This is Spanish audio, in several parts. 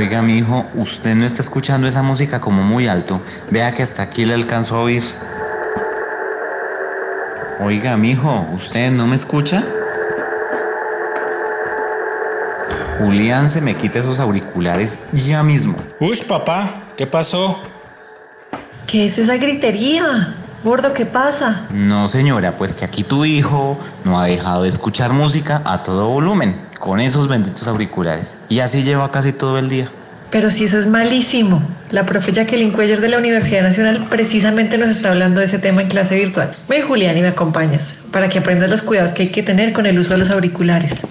Oiga, mi hijo, usted no está escuchando esa música como muy alto. Vea que hasta aquí le alcanzó a oír. Oiga, mi hijo, ¿usted no me escucha? Julián, se me quita esos auriculares ya mismo. Uy, papá, ¿qué pasó? ¿Qué es esa gritería? Gordo, ¿qué pasa? No, señora, pues que aquí tu hijo no ha dejado de escuchar música a todo volumen, con esos benditos auriculares. Y así lleva casi todo el día. Pero si eso es malísimo. La profe Jacqueline Cuellar de la Universidad Nacional precisamente nos está hablando de ese tema en clase virtual. Ven, Julián, y me acompañas para que aprendas los cuidados que hay que tener con el uso de los auriculares.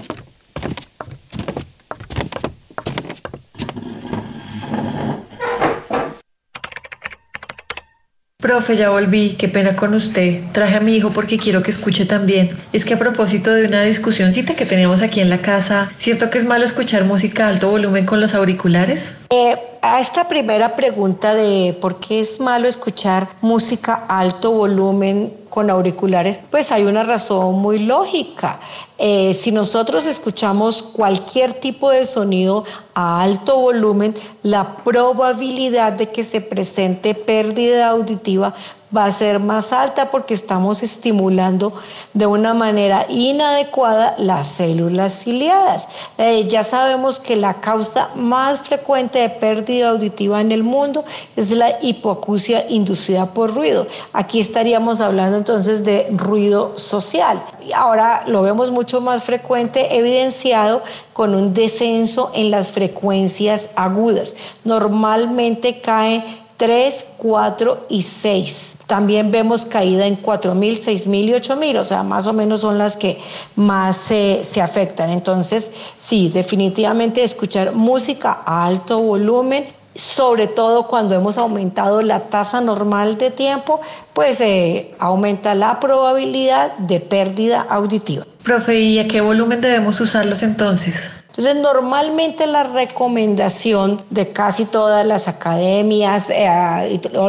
Profe, ya volví, qué pena con usted. Traje a mi hijo porque quiero que escuche también. Es que a propósito de una discusióncita que teníamos aquí en la casa, ¿cierto que es malo escuchar música a alto volumen con los auriculares? Eh, a esta primera pregunta de por qué es malo escuchar música a alto volumen con auriculares, pues hay una razón muy lógica. Eh, si nosotros escuchamos cualquier tipo de sonido a alto volumen, la probabilidad de que se presente pérdida auditiva va a ser más alta porque estamos estimulando de una manera inadecuada las células ciliadas. Eh, ya sabemos que la causa más frecuente de pérdida auditiva en el mundo es la hipoacusia inducida por ruido. Aquí estaríamos hablando entonces de ruido social. Ahora lo vemos mucho más frecuente, evidenciado con un descenso en las frecuencias agudas. Normalmente cae 3, 4 y 6. También vemos caída en 4.000, 6.000 y 8.000, o sea, más o menos son las que más se, se afectan. Entonces, sí, definitivamente escuchar música a alto volumen sobre todo cuando hemos aumentado la tasa normal de tiempo, pues eh, aumenta la probabilidad de pérdida auditiva. Profe, ¿y a qué volumen debemos usarlos entonces? Entonces, normalmente la recomendación de casi todas las academias, eh,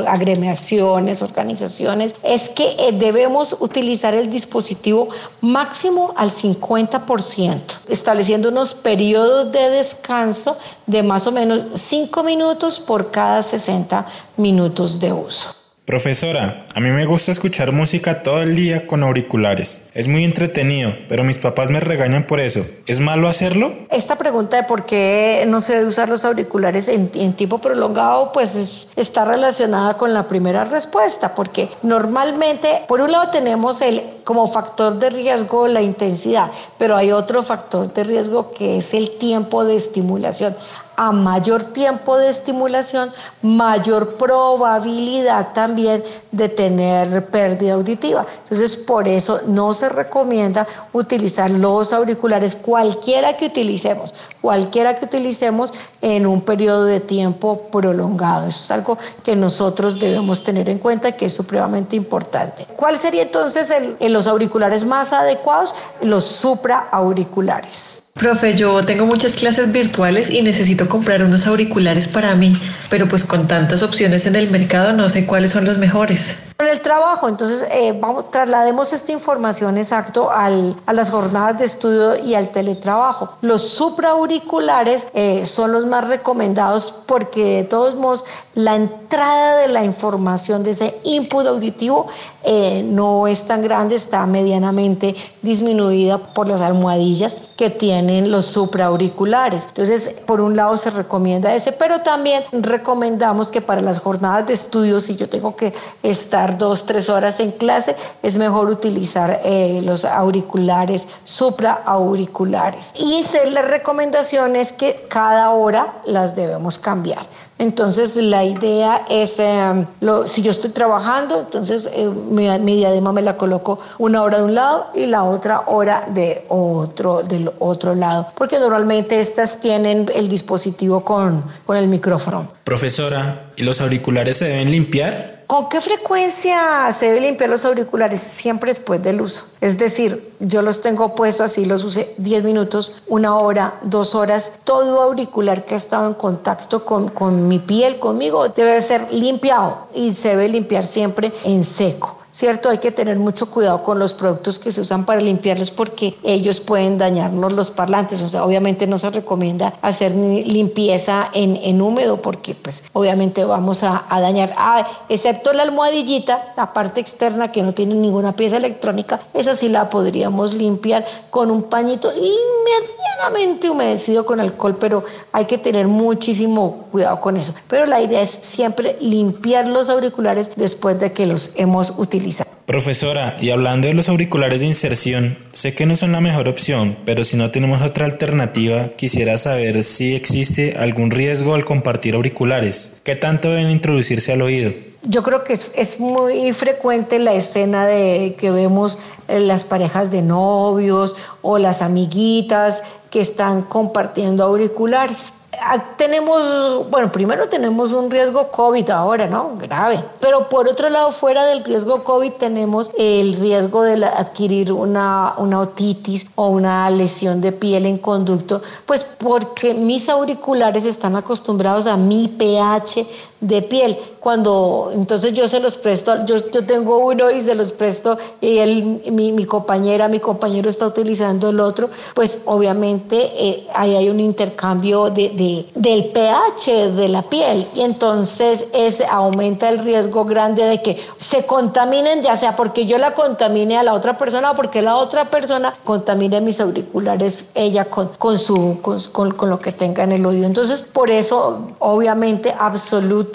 agremiaciones, organizaciones, es que eh, debemos utilizar el dispositivo máximo al 50%, estableciendo unos periodos de descanso de más o menos 5 minutos por cada 60 minutos de uso. Profesora, a mí me gusta escuchar música todo el día con auriculares. Es muy entretenido, pero mis papás me regañan por eso. ¿Es malo hacerlo? Esta pregunta de por qué no se debe usar los auriculares en, tiempo prolongado, pues está relacionada con la primera respuesta, porque normalmente, por un lado tenemos el como factor de riesgo la intensidad, pero hay otro factor de riesgo que es el tiempo de estimulación a mayor tiempo de estimulación, mayor probabilidad también de tener pérdida auditiva. Entonces, por eso no se recomienda utilizar los auriculares, cualquiera que utilicemos, cualquiera que utilicemos en un periodo de tiempo prolongado. Eso es algo que nosotros debemos tener en cuenta que es supremamente importante. ¿Cuál sería entonces el, los auriculares más adecuados? Los supraauriculares. Profe, yo tengo muchas clases virtuales y necesito comprar unos auriculares para mí, pero pues con tantas opciones en el mercado no sé cuáles son los mejores. En el trabajo, entonces eh, vamos, traslademos esta información exacto al, a las jornadas de estudio y al teletrabajo. Los supraauriculares eh, son los más recomendados porque de todos modos la entrada de la información de ese input auditivo eh, no es tan grande, está medianamente disminuida por las almohadillas que tienen los supraauriculares. Entonces, por un lado se recomienda ese, pero también recomendamos que para las jornadas de estudio, si yo tengo que estar dos, tres horas en clase, es mejor utilizar eh, los auriculares supraauriculares. Y la recomendación es que cada hora las debemos cambiar. Entonces la idea es, em, si yo estoy trabajando, entonces eh, mi, mi, diadema me la coloco una hora de un lado y la otra hora de otro, del otro lado, porque normalmente estas tienen el dispositivo con, con el micrófono. Profesora, ¿y los auriculares se deben limpiar? ¿Con qué frecuencia se debe limpiar los auriculares? Siempre después del uso. Es decir, yo los tengo puestos así, los usé 10 minutos, una hora, dos horas. Todo auricular que ha estado en contacto con, con mi piel, conmigo, debe ser limpiado y se debe limpiar siempre en seco. ¿Cierto? Hay que tener mucho cuidado con los productos que se usan para limpiarlos porque ellos pueden dañarnos los parlantes. O sea, obviamente no se recomienda hacer limpieza en, en húmedo porque pues obviamente vamos a, dañar, ah, excepto la almohadillita, la parte externa que no tiene ninguna pieza electrónica, esa sí la podríamos limpiar con un pañito medianamente humedecido con alcohol, pero hay que tener muchísimo cuidado con eso. Pero la idea es siempre limpiar los auriculares después de que los hemos utilizado Profesora, y hablando de los auriculares de inserción, sé que no son la mejor opción, pero si no tenemos otra alternativa, quisiera saber si existe algún riesgo al compartir auriculares. ¿Qué tanto deben introducirse al oído? Yo creo que es, es muy frecuente la escena de que vemos las parejas de novios o las amiguitas que están compartiendo auriculares. Ah, tenemos, bueno, primero tenemos un riesgo COVID ahora, ¿no? Grave. Pero por otro lado, fuera del riesgo COVID, tenemos el riesgo de adquirir una, una otitis o una lesión de piel en conducto, pues porque mis auriculares están acostumbrados a mi pH de piel. Cuando entonces yo se los presto, yo, yo tengo uno y se los presto y él, mi, mi, compañera, mi compañero está utilizando el otro, pues obviamente eh, ahí hay un intercambio de, de, del pH de la piel y entonces es, aumenta el riesgo grande de que se contaminen, ya sea porque yo la contamine a la otra persona o porque la otra persona contamine mis auriculares ella con, con, su, con, con, lo que tenga en el oído. Entonces, por eso, obviamente, absolutamente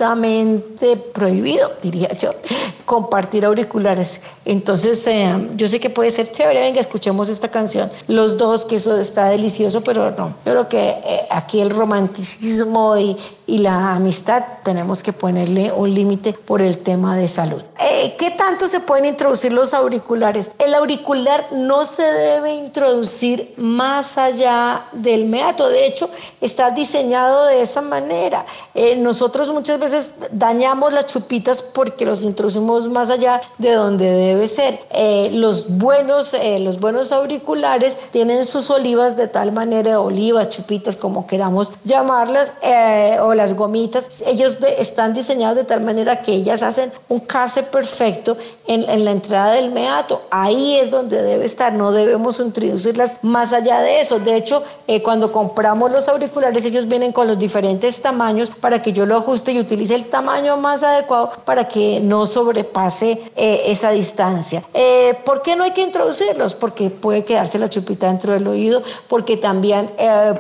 prohibido, diría yo, compartir auriculares. Entonces, eh, yo sé que puede ser chévere, venga, escuchemos esta canción, los dos, que eso está delicioso, pero no, pero que eh, aquí el romanticismo y, y la amistad tenemos que ponerle un límite por el tema de salud. Eh, ¿Qué tanto se pueden introducir los auriculares? El auricular no se debe introducir más allá del meato. De hecho, está diseñado de esa manera. Eh, nosotros muchas veces dañamos las chupitas porque los introducimos más allá de donde debe ser. Eh, los, buenos, los buenos auriculares tienen sus olivas de tal manera, olivas, chupitas, como queramos llamarlas, o las gomitas, ellos están diseñados de tal manera que ellas hacen un case perfecto en, en, la entrada del meato. Ahí es donde debe estar, no debemos introducirlas más allá de eso. De hecho, eh, cuando compramos los auriculares, ellos vienen con los diferentes tamaños para que yo lo ajuste y utilice el tamaño más adecuado para que no sobrepase eh, esa distancia. Eh, ¿Por qué no hay que introducirlos? Porque puede quedarse la chupita dentro del oído, porque también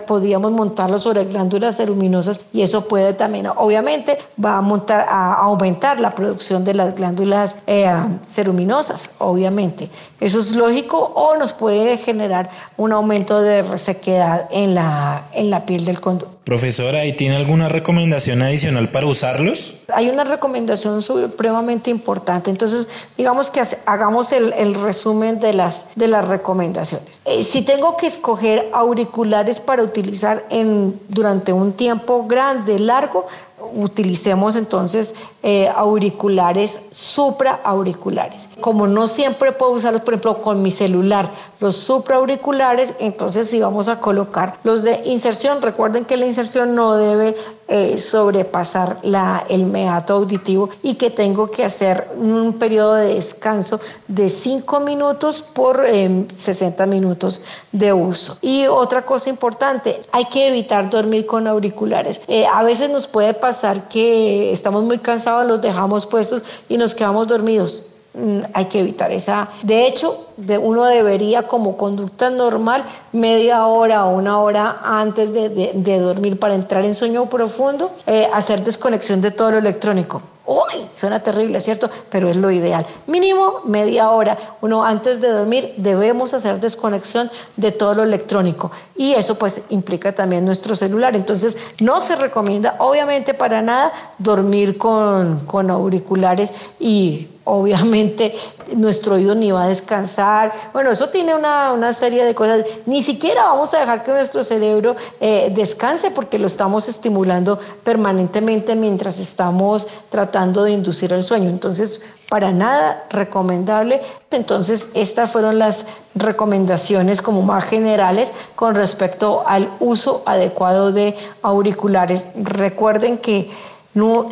podríamos montarlos sobre glándulas ceruminosas y eso puede también, obviamente, va a, aumentar la producción de las glándulas eh, ceruminosas, obviamente. Eso es lógico o nos puede generar un aumento de resequedad en la, en la piel del. Profesora, ¿y tiene alguna recomendación adicional para usarlos? Hay una recomendación supremamente importante. Entonces, digamos que hagamos el, resumen de las, de las recomendaciones. Eh, si tengo que escoger auriculares para utilizar en, durante un tiempo grande, largo, utilicemos entonces eh, auriculares supraauriculares. Como no siempre puedo usarlos, por ejemplo, con mi celular, los supraauriculares, entonces si vamos a colocar los de inserción, recuerden que la inserción no debe eh, sobrepasar la, el meato auditivo y que tengo que hacer un periodo de descanso de 5 minutos por 60 em, minutos de uso. Y otra cosa importante, hay que evitar dormir con auriculares. Eh, a veces nos puede pasar que estamos muy cansados, los dejamos puestos y nos quedamos dormidos Mm, hay que evitar esa. De hecho, uno debería como conducta normal media hora o una hora antes de, de, dormir para entrar en sueño profundo, eh, hacer desconexión de todo lo electrónico Uy, suena terrible, ¿cierto? Pero es lo ideal. Mínimo media hora. Uno antes de dormir debemos hacer desconexión de todo lo electrónico. Y eso pues implica también nuestro celular. Entonces no se recomienda obviamente para nada dormir con, con auriculares y obviamente nuestro oído ni va a descansar. Bueno, eso tiene una, una serie de cosas. Ni siquiera vamos a dejar que nuestro cerebro eh, descanse porque lo estamos estimulando permanentemente mientras estamos tratando de inducir el sueño. Entonces, para nada recomendable. Entonces, estas fueron las recomendaciones como más generales con respecto al uso adecuado de auriculares. Recuerden que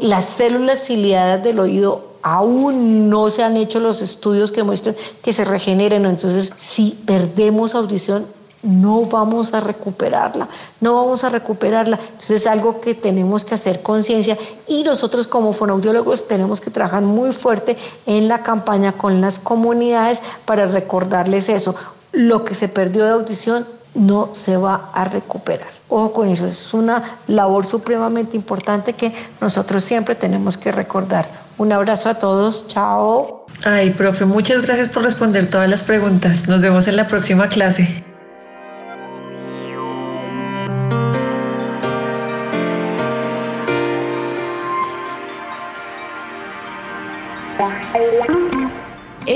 las células ciliadas del oído aún no se han hecho los estudios que muestren que se regeneren. Entonces, si perdemos audición, no vamos a recuperarla, no vamos a recuperarla. Entonces es algo que tenemos que hacer conciencia y nosotros como fonoaudiólogos tenemos que trabajar muy fuerte en la campaña con las comunidades para recordarles eso. Lo que se perdió de audición no se va a recuperar. Ojo con eso, es una labor supremamente importante que nosotros siempre tenemos que recordar. Un abrazo a todos, chao. Ay, profe, muchas gracias por responder todas las preguntas. Nos vemos en la próxima clase.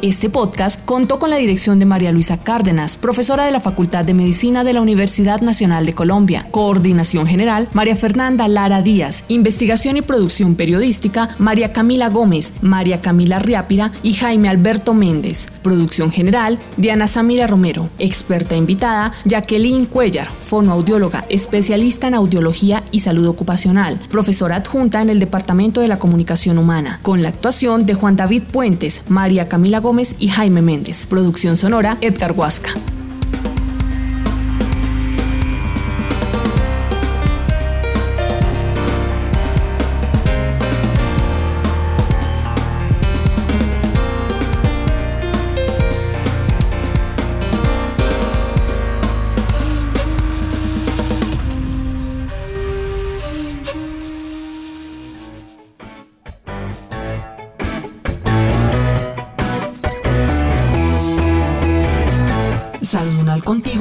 Este podcast contó con la dirección de María Luisa Cárdenas, profesora de la Facultad de Medicina de la Universidad Nacional de Colombia. Coordinación General, María Fernanda Lara Díaz. Investigación y producción periodística, María Camila Gómez, María Camila Riápira y Jaime Alberto Méndez. Producción General, Diana Samira Romero. Experta invitada, Jacqueline Cuellar, fonoaudióloga, especialista en audiología y salud ocupacional, profesora adjunta en el Departamento de la Comunicación Humana, con la actuación de Juan David Puentes, María Camila Gómez, Gómez y Jaime Méndez. Producción sonora, Edgar Huasca.